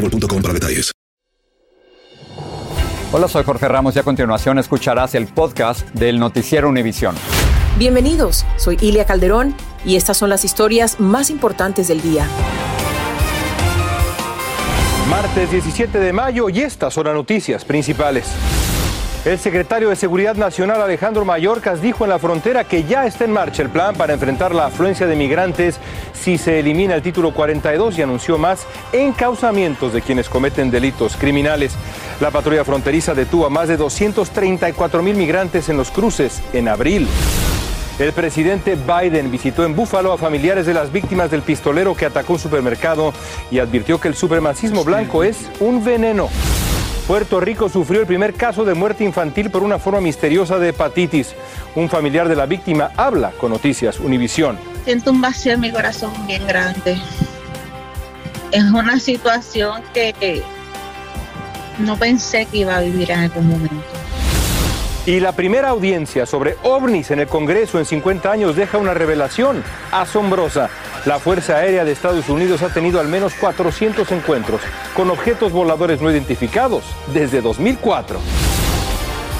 boostmobile.com para detalles. Hola, soy Jorge Ramos y a continuación escucharás el podcast del Noticiero Univisión. Bienvenidos, soy Ilia Calderón y estas son las historias más importantes del día. Martes 17 de mayo y estas son las noticias principales. El secretario de Seguridad Nacional Alejandro Mayorkas dijo en la frontera que ya está en marcha el plan para enfrentar la afluencia de migrantes si se elimina el título 42 y anunció más encauzamientos de quienes cometen delitos criminales. La patrulla fronteriza detuvo a más de 234 mil migrantes en los cruces en abril. El presidente Biden visitó en Búfalo a familiares de las víctimas del pistolero que atacó un supermercado y advirtió que el supremacismo blanco es un veneno. Puerto Rico sufrió el primer caso de muerte infantil por una forma misteriosa de hepatitis. Un familiar de la víctima habla con Noticias Univisión. Siento un vacío en mi corazón bien grande. Es una situación que no pensé que iba a vivir en algún momento. Y la primera audiencia sobre ovnis en el Congreso en 50 años deja una revelación asombrosa. La Fuerza Aérea de Estados Unidos ha tenido al menos 400 encuentros con objetos voladores no identificados desde 2004.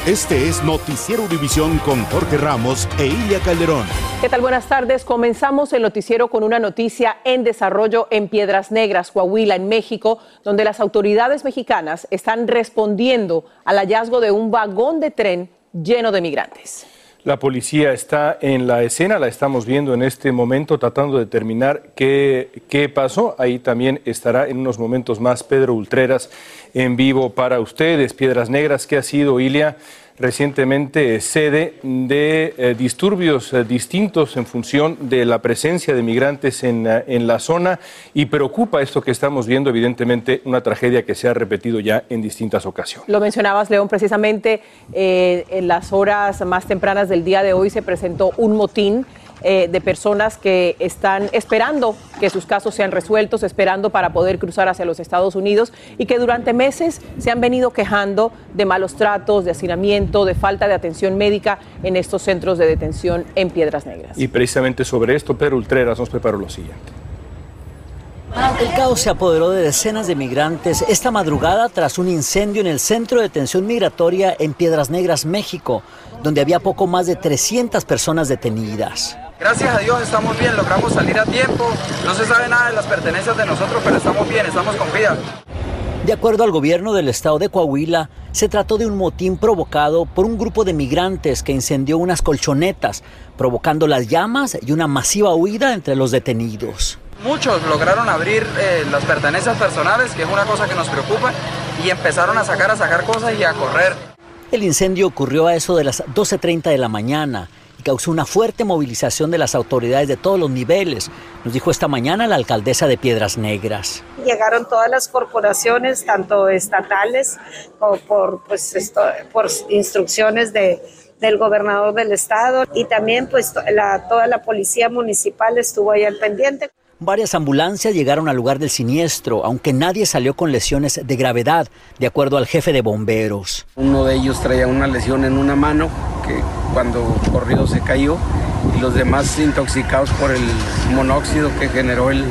Este es Noticiero Univisión con Jorge Ramos e Ilia Calderón. ¿Qué tal? Buenas tardes. Comenzamos el noticiero con una noticia en desarrollo en Piedras Negras, Coahuila, en México, donde las autoridades mexicanas están respondiendo al hallazgo de un vagón de tren lleno de migrantes. La policía está en la escena, la estamos viendo en este momento, tratando de determinar qué, qué pasó. Ahí también estará en unos momentos más Pedro Ultreras en vivo para ustedes. Piedras Negras, ¿qué ha sido, Ilia? Recientemente sede de eh, disturbios eh, distintos en función de la presencia de migrantes en, eh, en, la zona y preocupa esto que estamos viendo, evidentemente, una tragedia que se ha repetido ya en distintas ocasiones. Lo mencionabas, León, precisamente en las horas más tempranas del día de hoy se presentó un motín eh, de personas que están esperando que sus casos sean resueltos, esperando para poder cruzar hacia los Estados Unidos y que durante meses se han venido quejando de malos tratos, de hacinamiento, de falta de atención médica en estos centros de detención en Piedras Negras. Y precisamente sobre esto, Pedro Ultreras nos preparó lo siguiente. El caos se apoderó de decenas de migrantes esta madrugada tras un incendio en el centro de detención migratoria en Piedras Negras, México, donde había poco más de 300 personas detenidas. Gracias a Dios estamos bien, logramos salir a tiempo. No se sabe nada de las pertenencias de nosotros, pero estamos bien, estamos con vida. De acuerdo al gobierno del estado de Coahuila, se trató de un motín provocado por un grupo de migrantes que incendió unas colchonetas, provocando las llamas y una masiva huida entre los detenidos. Muchos lograron abrir eh, las pertenencias personales, que es una cosa que nos preocupa, y empezaron a sacar, a sacar cosas y a correr. El incendio ocurrió a eso de las 12.30 de la mañana y causó una fuerte movilización de las autoridades de todos los niveles, nos dijo esta mañana la alcaldesa de Piedras Negras. Llegaron todas las corporaciones, tanto estatales como por, pues, esto, por instrucciones de, del gobernador del estado y también pues la, toda la policía municipal estuvo ahí al pendiente. Varias ambulancias llegaron al lugar del siniestro, aunque nadie salió con lesiones de gravedad, de acuerdo al jefe de bomberos. Uno de ellos traía una lesión en una mano que cuando corrió se cayó y los demás intoxicados por el monóxido que generó el,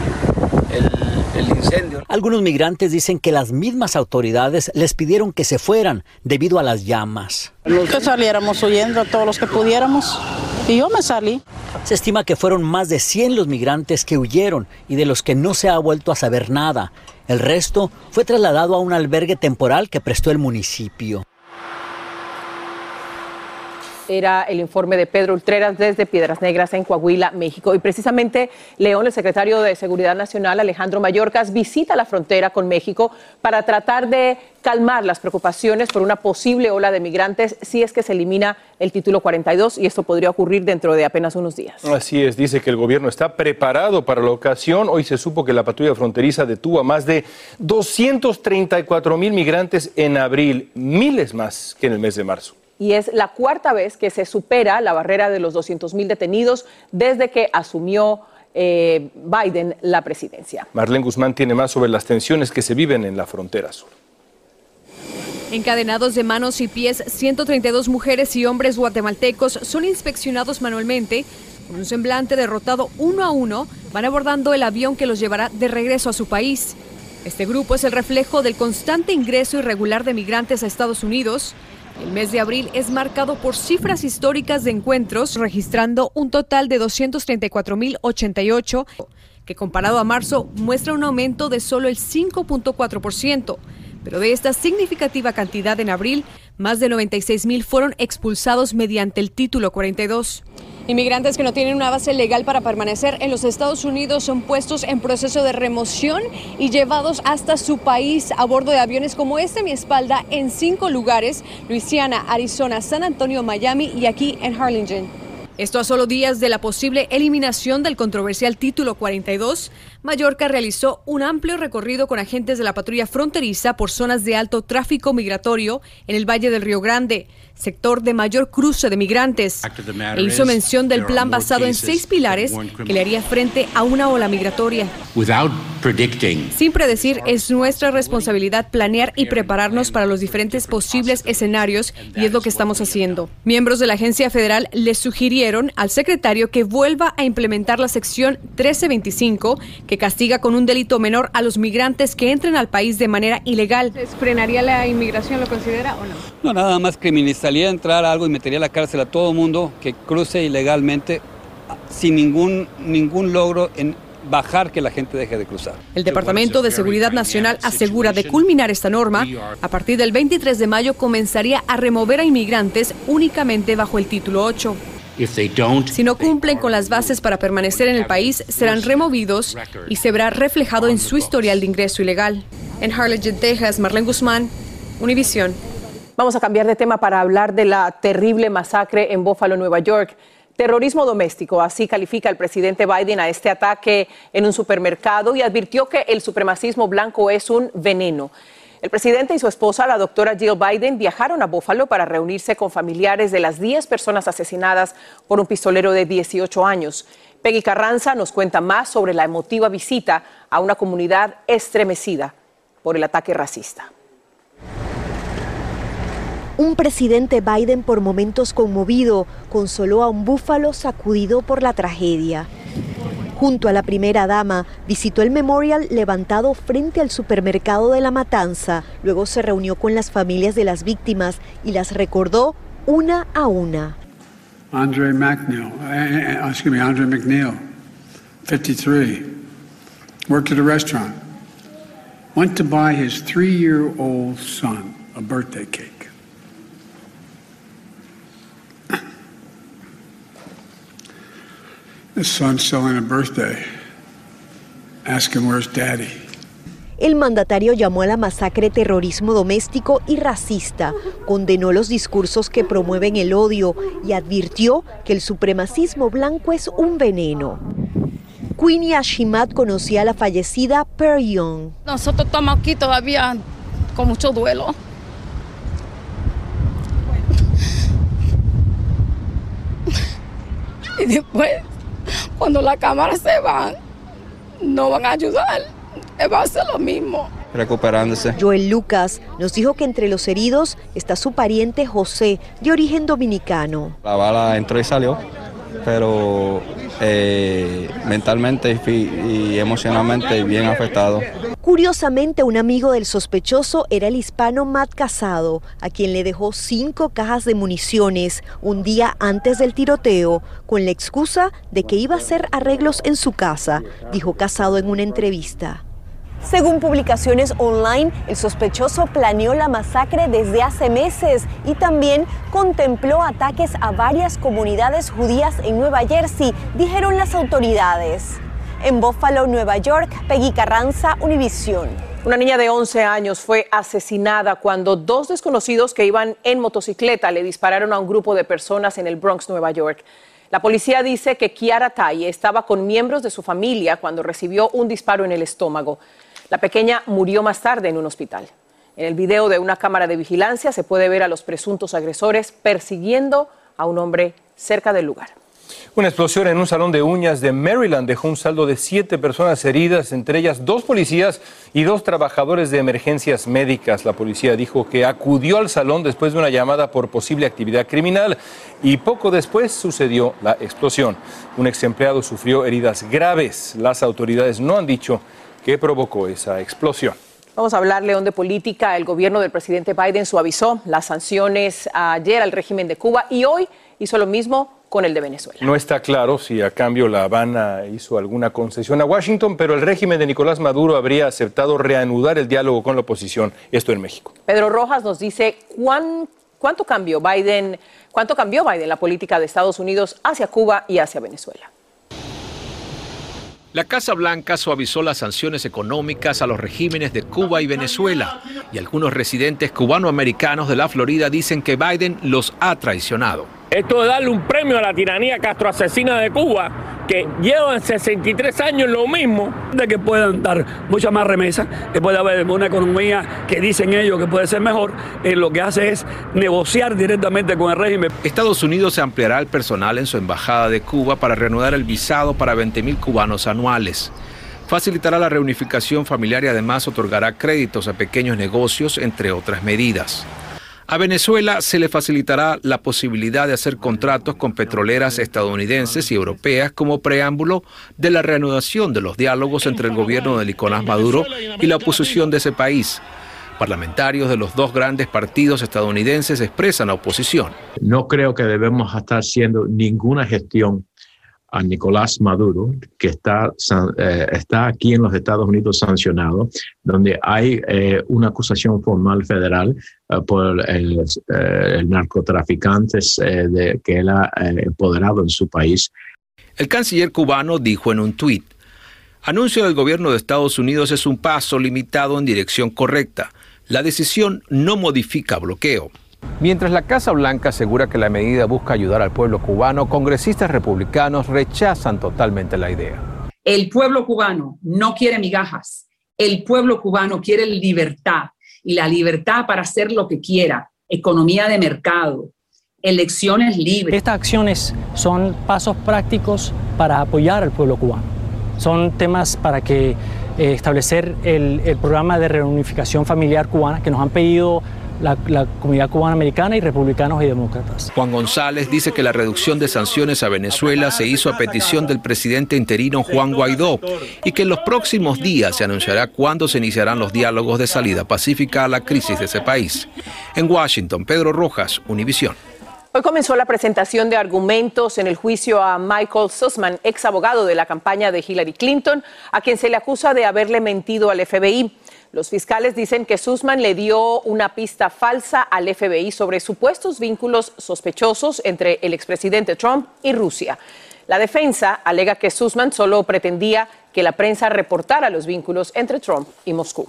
el, el, incendio. Algunos migrantes dicen que las mismas autoridades les pidieron que se fueran debido a las llamas. Que saliéramos huyendo todos los que pudiéramos y yo me salí. Se estima que fueron más de 100 los migrantes que huyeron y de los que no se ha vuelto a saber nada. El resto fue trasladado a un albergue temporal que prestó el municipio. Era el informe de Pedro Ultreras desde Piedras Negras en Coahuila, México. Y precisamente León, el secretario de Seguridad Nacional, Alejandro Mayorkas, visita la frontera con México para tratar de calmar las preocupaciones por una posible ola de migrantes si es que se elimina el título 42 y esto podría ocurrir dentro de apenas unos días. Así es, dice que el gobierno está preparado para la ocasión. Hoy se supo que la patrulla fronteriza detuvo a más de 234 mil migrantes en abril, miles más que en el mes de marzo y es la cuarta vez que se supera la barrera de los 200 mil detenidos desde que asumió eh, Biden la presidencia. Marlene Guzmán tiene más sobre las tensiones que se viven en la frontera sur. Encadenados de manos y pies, 132 mujeres y hombres guatemaltecos son inspeccionados manualmente. Con un semblante derrotado uno a uno, van abordando el avión que los llevará de regreso a su país. Este grupo es el reflejo del constante ingreso irregular de migrantes a Estados Unidos. El mes de abril es marcado por cifras históricas de encuentros, registrando un total de 234.088, que comparado a marzo muestra un aumento de solo el 5.4%. Pero de esta significativa cantidad en abril, más de 96 mil fueron expulsados mediante el título 42. Inmigrantes que no tienen una base legal para permanecer en los Estados Unidos son puestos en proceso de remoción y llevados hasta su país a bordo de aviones como este a mi espalda en cinco lugares, Luisiana, Arizona, San Antonio, Miami y aquí en Harlingen. Esto a solo días de la posible eliminación del controversial título 42, Mallorca realizó un amplio recorrido con agentes de la patrulla fronteriza por zonas de alto tráfico migratorio en el Valle del Río Grande, sector de mayor cruce de migrantes. E hizo mención del plan basado en seis pilares que le haría frente a una ola migratoria. Sin predecir, es nuestra responsabilidad planear y prepararnos para los diferentes posibles escenarios y es lo que estamos haciendo. Miembros de la agencia federal le sugirieron al secretario que vuelva a implementar la sección 1325 que castiga con un delito menor a los migrantes que entren al país de manera ilegal. ¿Frenaría la inmigración, lo considera o no? No, nada más criminalizaría a entrar algo y metería a la cárcel a todo mundo que cruce ilegalmente sin ningún, ningún logro en bajar que la gente deje de cruzar. El Departamento de Seguridad Nacional asegura de culminar esta norma, a partir del 23 de mayo comenzaría a remover a inmigrantes únicamente bajo el título 8. Si no cumplen con las bases para permanecer en el país, serán removidos y se verá reflejado en su historial de ingreso ilegal. En Harlingen, Texas, Marlene Guzmán, Univision. Vamos a cambiar de tema para hablar de la terrible masacre en Buffalo, Nueva York. Terrorismo doméstico, así califica el presidente Biden a este ataque en un supermercado y advirtió que el supremacismo blanco es un veneno. El presidente y su esposa, la doctora Jill Biden, viajaron a Buffalo para reunirse con familiares de las 10 personas asesinadas por un pistolero de 18 años. Peggy Carranza nos cuenta más sobre la emotiva visita a una comunidad estremecida por el ataque racista un presidente Biden por momentos conmovido consoló a un búfalo sacudido por la tragedia. Junto a la primera dama, visitó el memorial levantado frente al supermercado de La Matanza. Luego se reunió con las familias de las víctimas y las recordó una a una. Andre McNeil, eh, eh, excuse me, Andre McNeil, 53, worked at a restaurant. Went to buy his three-year-old son a birthday cake. El mandatario llamó a la masacre terrorismo doméstico y racista, condenó los discursos que promueven el odio y advirtió que el supremacismo blanco es un veneno. Queenie Ashimat conocía a la fallecida Per Young. Nosotros estamos aquí todavía con mucho duelo. Y después cuando la cámara se va, no van a ayudar. Va a ser lo mismo. Recuperándose. Joel Lucas nos dijo que entre los heridos está su pariente José, de origen dominicano. La bala entró y salió, pero eh, mentalmente y emocionalmente bien afectado. Curiosamente, un amigo del sospechoso era el hispano Matt Casado, a quien le dejó cinco cajas de municiones un día antes del tiroteo, con la excusa de que iba a hacer arreglos en su casa, dijo Casado en una entrevista. Según publicaciones online, el sospechoso planeó la masacre desde hace meses y también contempló ataques a varias comunidades judías en Nueva Jersey, dijeron las autoridades. En Buffalo, Nueva York, Peggy Carranza, Univisión. Una niña de 11 años fue asesinada cuando dos desconocidos que iban en motocicleta le dispararon a un grupo de personas en el Bronx, Nueva York. La policía dice que Kiara Taye estaba con miembros de su familia cuando recibió un disparo en el estómago. La pequeña murió más tarde en un hospital. En el video de una cámara de vigilancia se puede ver a los presuntos agresores persiguiendo a un hombre cerca del lugar. Una explosión en un salón de uñas de Maryland dejó un saldo de siete personas heridas, entre ellas dos policías y dos trabajadores de emergencias médicas. La policía dijo que acudió al salón después de una llamada por posible actividad criminal y poco después sucedió la explosión. Un ex empleado sufrió heridas graves. Las autoridades no han dicho qué provocó esa explosión. Vamos a hablar, León, de política. El gobierno del presidente Biden suavizó las sanciones ayer al régimen de Cuba y hoy hizo lo mismo con el de Venezuela. No está claro si a cambio La Habana hizo alguna concesión a Washington, pero el régimen de Nicolás Maduro habría aceptado reanudar el diálogo con la oposición, esto en México. Pedro Rojas nos dice cuánto cambió Biden, cuánto cambió Biden la política de Estados Unidos hacia Cuba y hacia Venezuela. La Casa Blanca suavizó las sanciones económicas a los regímenes de Cuba y Venezuela, y algunos residentes cubanoamericanos de la Florida dicen que Biden los ha traicionado. Esto de darle un premio a la tiranía castroasesina de Cuba, que llevan 63 años lo mismo, de que puedan dar mucha más remesa, que puede haber una economía que dicen ellos que puede ser mejor, eh, lo que hace es negociar directamente con el régimen. Estados Unidos ampliará el personal en su embajada de Cuba para reanudar el visado para 20.000 cubanos anuales facilitará la reunificación familiar y además otorgará créditos a pequeños negocios, entre otras medidas. A Venezuela se le facilitará la posibilidad de hacer contratos con petroleras estadounidenses y europeas como preámbulo de la reanudación de los diálogos entre el gobierno de Nicolás Maduro y la oposición de ese país. Parlamentarios de los dos grandes partidos estadounidenses expresan la oposición. No creo que debemos estar haciendo ninguna gestión a Nicolás Maduro, que está, eh, está aquí en los Estados Unidos sancionado, donde hay eh, una acusación formal federal eh, por el, narcotraficante que él ha empoderado en su país. El canciller cubano dijo en un tuit, anuncio del gobierno de Estados Unidos es un paso limitado en dirección correcta. La decisión no modifica bloqueo. Mientras la Casa Blanca asegura que la medida busca ayudar al pueblo cubano, congresistas republicanos rechazan totalmente la idea. El pueblo cubano no quiere migajas, el pueblo cubano quiere libertad y la libertad para hacer lo que quiera, economía de mercado, elecciones libres. Estas acciones son pasos prácticos para apoyar al pueblo cubano. Son temas para que eh, establecer el, el programa de reunificación familiar cubana que nos han pedido la, comunidad cubana americana y republicanos y demócratas. Juan González dice que la reducción de sanciones a Venezuela se hizo a petición del presidente interino Juan Guaidó y que en los próximos días se anunciará cuándo se iniciarán los diálogos de salida pacífica a la crisis de ese país. En Washington, Pedro Rojas, Univisión. Hoy comenzó la presentación de argumentos en el juicio a Michael Sussman, ex abogado de la campaña de Hillary Clinton, a quien se le acusa de haberle mentido al FBI. Los fiscales dicen que Sussman le dio una pista falsa al FBI sobre supuestos vínculos sospechosos entre el expresidente Trump y Rusia. La defensa alega que Sussman solo pretendía que la prensa reportara los vínculos entre Trump y Moscú.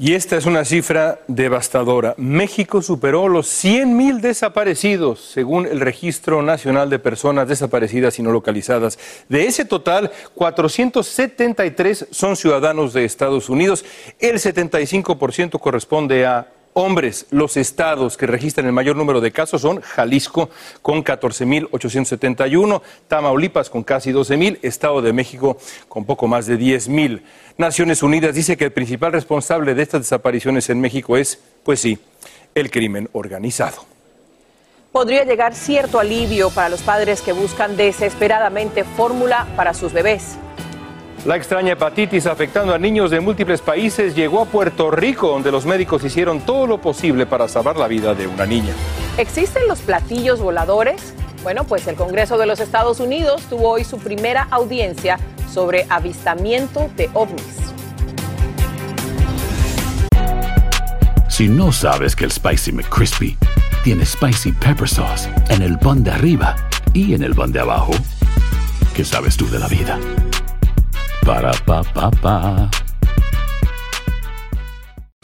Y esta es una cifra devastadora. México superó los 100.000 desaparecidos, según el Registro Nacional de Personas Desaparecidas y No Localizadas. De ese total, 473 son ciudadanos de Estados Unidos. El 75% corresponde a hombres, los estados que registran el mayor número de casos son Jalisco con 14.871, Tamaulipas con casi 12.000, Estado de México con poco más de 10.000. Naciones Unidas dice que el principal responsable de estas desapariciones en México es, pues sí, el crimen organizado. Podría llegar cierto alivio para los padres que buscan desesperadamente fórmula para sus bebés. La extraña hepatitis afectando a niños de múltiples países llegó a Puerto Rico, donde los médicos hicieron todo lo posible para salvar la vida de una niña. ¿Existen los platillos voladores? Bueno, pues el Congreso de los Estados Unidos tuvo hoy su primera audiencia sobre avistamiento de ovnis. Si no sabes que el Spicy McCrispy tiene Spicy Pepper Sauce en el pan de arriba y en el pan de abajo, ¿qué sabes tú de la vida? Para, pa, pa, pa.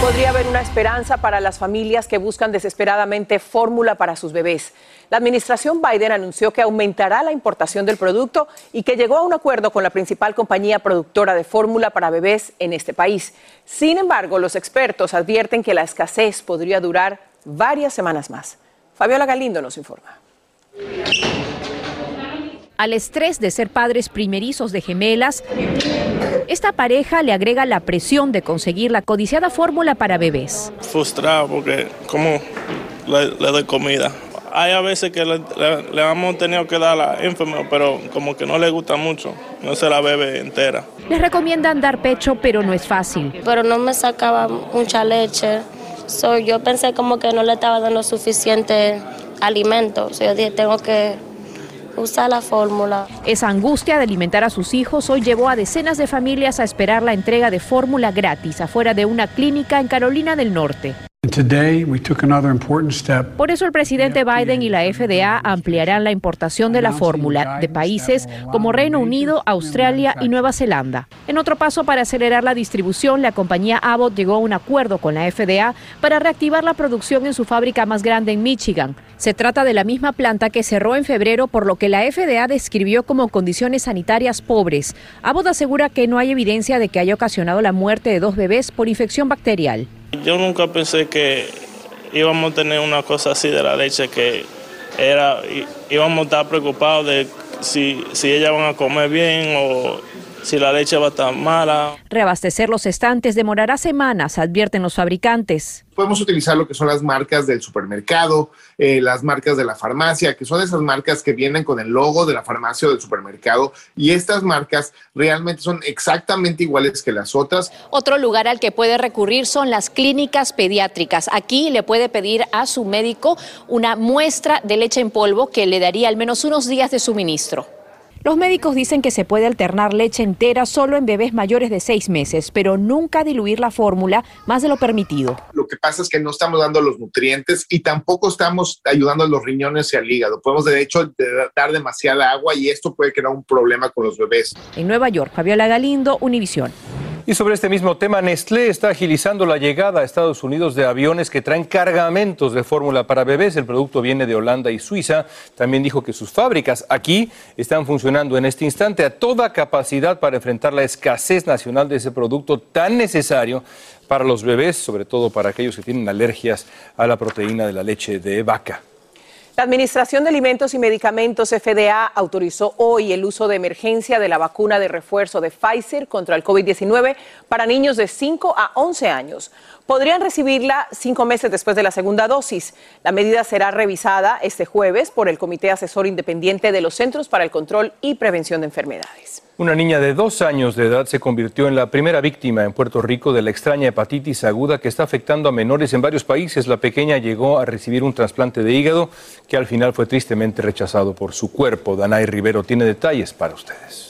Podría haber una esperanza para las familias que buscan desesperadamente fórmula para sus bebés. La administración Biden anunció que aumentará la importación del producto y que llegó a un acuerdo con la principal compañía productora de fórmula para bebés en este país. Sin embargo, los expertos advierten que la escasez podría durar varias semanas más. Fabiola Galindo nos informa. Al estrés de ser padres primerizos de gemelas, esta pareja le agrega la presión de conseguir la codiciada fórmula para bebés. Frustrado porque como le, le doy comida hay a veces que le, le, hemos tenido que dar la enfermedad, pero como que no le gusta mucho, no se la bebe entera. Les recomiendan dar pecho, pero no es fácil. Pero no me sacaba mucha leche, so, yo pensé como que no le estaba dando suficiente alimento, so, yo dije, tengo que usar la fórmula. Esa angustia de alimentar a sus hijos hoy llevó a decenas de familias a esperar la entrega de fórmula gratis afuera de una clínica en Carolina del Norte. Por eso el presidente Biden y la FDA ampliarán la importación de la fórmula de países como Reino Unido, Australia y Nueva Zelanda. En otro paso para acelerar la distribución, la compañía Abbott llegó a un acuerdo con la FDA para reactivar la producción en su fábrica más grande en Michigan. Se trata de la misma planta que cerró en febrero por lo que la FDA describió como condiciones sanitarias pobres. Abbott asegura que no hay evidencia de que haya ocasionado la muerte de dos bebés por infección bacterial. Yo nunca pensé que íbamos a tener una cosa así de la leche, que era, íbamos a estar preocupados de si, si ellas van a comer bien o si la leche va a estar mala. Reabastecer los estantes demorará semanas, advierten los fabricantes. Podemos utilizar lo que son las marcas del supermercado, eh, las marcas de la farmacia, que son esas marcas que vienen con el logo de la farmacia o del supermercado. Y estas marcas realmente son exactamente iguales que las otras. Otro lugar al que puede recurrir son las clínicas pediátricas. Aquí le puede pedir a su médico una muestra de leche en polvo que le daría al menos unos días de suministro. Los médicos dicen que se puede alternar leche entera solo en bebés mayores de seis meses, pero nunca diluir la fórmula más de lo permitido. Lo que pasa es que no estamos dando los nutrientes y tampoco estamos ayudando a los riñones y al hígado. Podemos de hecho dar demasiada agua y esto puede crear un problema con los bebés. En Nueva York, Fabiola Galindo, Univisión. Y sobre este mismo tema, Nestlé está agilizando la llegada a Estados Unidos de aviones que traen cargamentos de fórmula para bebés. El producto viene de Holanda y Suiza. También dijo que sus fábricas aquí están funcionando en este instante a toda capacidad para enfrentar la escasez nacional de ese producto tan necesario para los bebés, sobre todo para aquellos que tienen alergias a la proteína de la leche de vaca. La Administración de Alimentos y Medicamentos FDA autorizó hoy el uso de emergencia de la vacuna de refuerzo de Pfizer contra el COVID-19 para niños de 5 a 11 años. Podrían recibirla cinco meses después de la segunda dosis. La medida será revisada este jueves por el Comité Asesor Independiente de los Centros para el Control y Prevención de Enfermedades. Una niña de dos años de edad se convirtió en la primera víctima en Puerto Rico de la extraña hepatitis aguda que está afectando a menores en varios países. La pequeña llegó a recibir un trasplante de hígado que al final fue tristemente rechazado por su cuerpo. Danay Rivero tiene detalles para ustedes.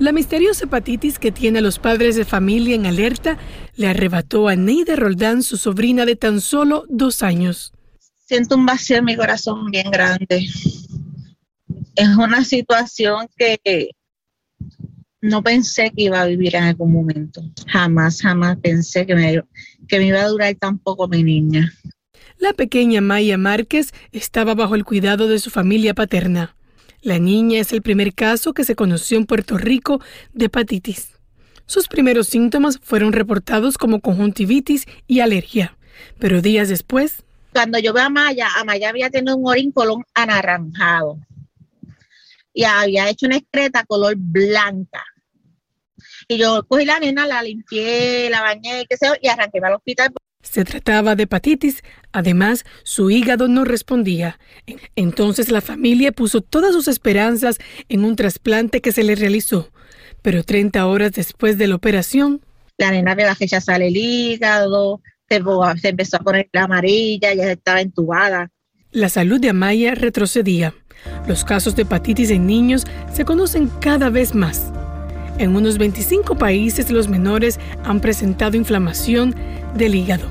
La misteriosa hepatitis que tiene a los padres de familia en alerta le arrebató a Neida Roldán, su sobrina de tan solo dos años. Siento un vacío en mi corazón bien grande. Es una situación que no pensé que iba a vivir en algún momento. Jamás, jamás pensé que me, que me iba a durar tan poco mi niña. La pequeña Maya Márquez estaba bajo el cuidado de su familia paterna. La niña es el primer caso que se conoció en Puerto Rico de hepatitis. Sus primeros síntomas fueron reportados como conjuntivitis y alergia, pero días después... Cuando yo veo a Maya, a Maya había tenido un orincolón anaranjado y había hecho una excreta color blanca. Y yo cogí la nena, la limpié, la bañé, qué sé yo, y arranqué al hospital. Se trataba de hepatitis, además su hígado no respondía. Entonces la familia puso todas sus esperanzas en un trasplante que se le realizó. Pero 30 horas después de la operación... La nena me que ya sale el hígado, se, se empezó a poner la amarilla, ya estaba entubada. La salud de Amaya retrocedía. Los casos de hepatitis en niños se conocen cada vez más. En unos 25 países los menores han presentado inflamación del hígado,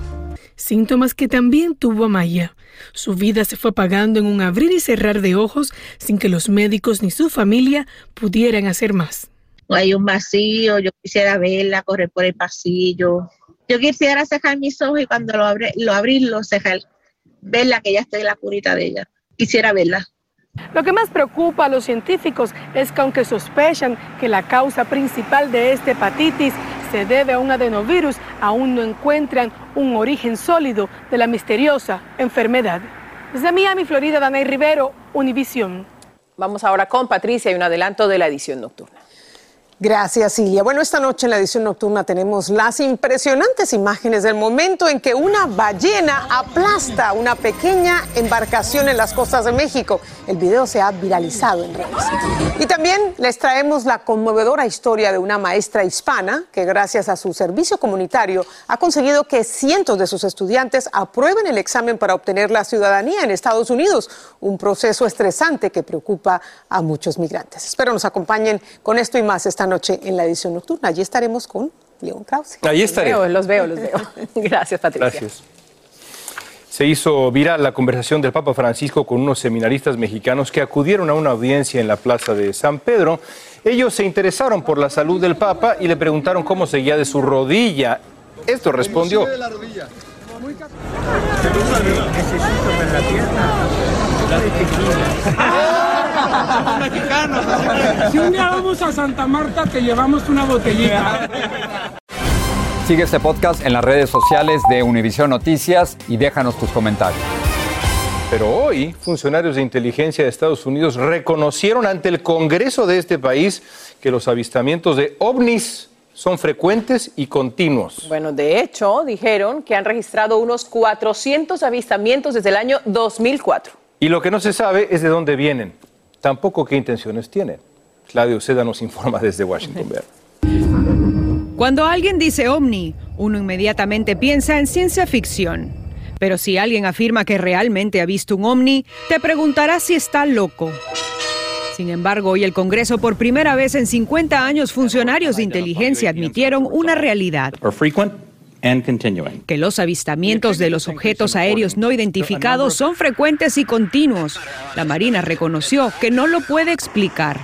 síntomas que también tuvo Amaya. Su vida se fue apagando en un abrir y cerrar de ojos sin que los médicos ni su familia pudieran hacer más. Hay un vacío, yo quisiera verla, correr por el pasillo. Yo quisiera cejar mis ojos y cuando lo, abre, lo abrí, lo cejar, verla que ya estoy en la curita de ella. Quisiera verla. Lo que más preocupa a los científicos es que aunque sospechan que la causa principal de esta hepatitis se debe a un adenovirus, aún no encuentran un origen sólido de la misteriosa enfermedad. Desde Miami, Florida, Danay Rivero, Univisión. Vamos ahora con Patricia y un adelanto de la edición nocturna. Gracias, Silvia. Bueno, esta noche en la edición nocturna tenemos las impresionantes imágenes del momento en que una ballena aplasta una pequeña embarcación en las costas de México. El video se ha viralizado en redes. Y también les traemos la conmovedora historia de una maestra hispana que gracias a su servicio comunitario ha conseguido que cientos de sus estudiantes aprueben el examen para obtener la ciudadanía en Estados Unidos, un proceso estresante que preocupa a muchos migrantes. Espero nos acompañen con esto y más esta noche en la edición nocturna. Allí estaremos con León Krause. Allí estaré. Los veo, los veo, los veo. Gracias, Patricia. Gracias. Se hizo viral la conversación del Papa Francisco con unos seminaristas mexicanos que acudieron a una audiencia en la plaza de San Pedro. Ellos se interesaron por la salud del Papa y le preguntaron cómo seguía de su rodilla. Esto respondió. Somos mexicanos. Si un día vamos a Santa Marta, te llevamos una botellita. Sigue este podcast en las redes sociales de Univision Noticias y déjanos tus comentarios. Pero hoy, funcionarios de inteligencia de Estados Unidos reconocieron ante el Congreso de este país que los avistamientos de ovnis son frecuentes y continuos. Bueno, de hecho, dijeron que han registrado unos 400 avistamientos desde el año 2004. Y lo que no se sabe es de dónde vienen, tampoco qué intenciones tienen. Claudio Seda nos informa desde Washington. Cuando alguien dice ovni, uno inmediatamente piensa en ciencia ficción. Pero si alguien afirma que realmente ha visto un ovni, te preguntará si está loco. Sin embargo, hoy el Congreso, por primera vez en 50 años, funcionarios de inteligencia admitieron una realidad. Que los avistamientos de los objetos aéreos no identificados son frecuentes y continuos. La Marina reconoció que no lo puede explicar.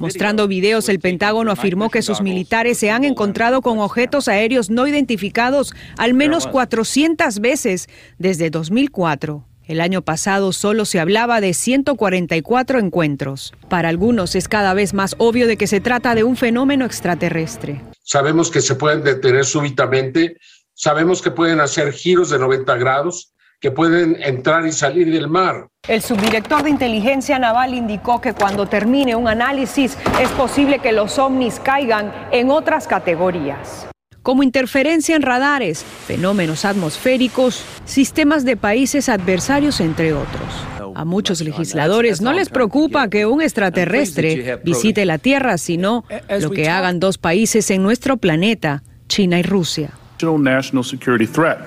Mostrando videos, el Pentágono afirmó que sus militares se han encontrado con objetos aéreos no identificados al menos 400 veces desde 2004. El año pasado solo se hablaba de 144 encuentros. Para algunos es cada vez más obvio de que se trata de un fenómeno extraterrestre. Sabemos que se pueden detener súbitamente, sabemos que pueden hacer giros de 90 grados, que pueden entrar y salir del mar. El subdirector de inteligencia naval indicó que cuando termine un análisis es posible que los ovnis caigan en otras categorías como interferencia en radares, fenómenos atmosféricos, sistemas de países adversarios, entre otros. A muchos legisladores no les preocupa que un extraterrestre visite la Tierra, sino lo que hagan dos países en nuestro planeta, China y Rusia.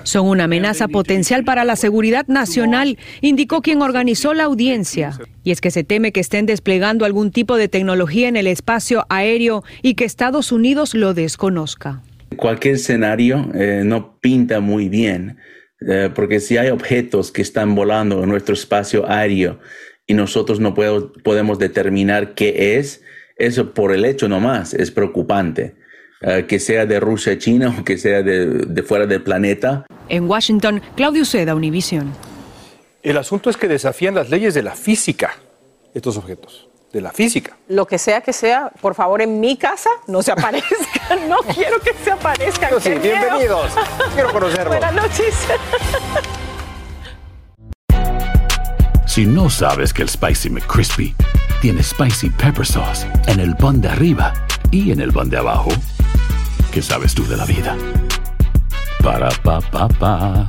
Son una amenaza potencial para la seguridad nacional, indicó quien organizó la audiencia. Y es que se teme que estén desplegando algún tipo de tecnología en el espacio aéreo y que Estados Unidos lo desconozca. Cualquier escenario eh, no pinta muy bien, eh, porque si hay objetos que están volando en nuestro espacio aéreo y nosotros no podemos determinar qué es, eso por el hecho nomás es preocupante. Eh, que sea de Rusia, China o que sea de, de fuera del planeta. En Washington, Claudio Seda, Univision. El asunto es que desafían las leyes de la física estos objetos de la física. Lo que sea que sea, por favor, en mi casa no se aparezca. No quiero que se aparezca. Sí, bienvenidos. Quiero conocerlos. Buenas noches. Si no sabes que el Spicy McCrispy tiene Spicy Pepper Sauce en el pan de arriba y en el pan de abajo, ¿qué sabes tú de la vida? Para, pa, pa, pa.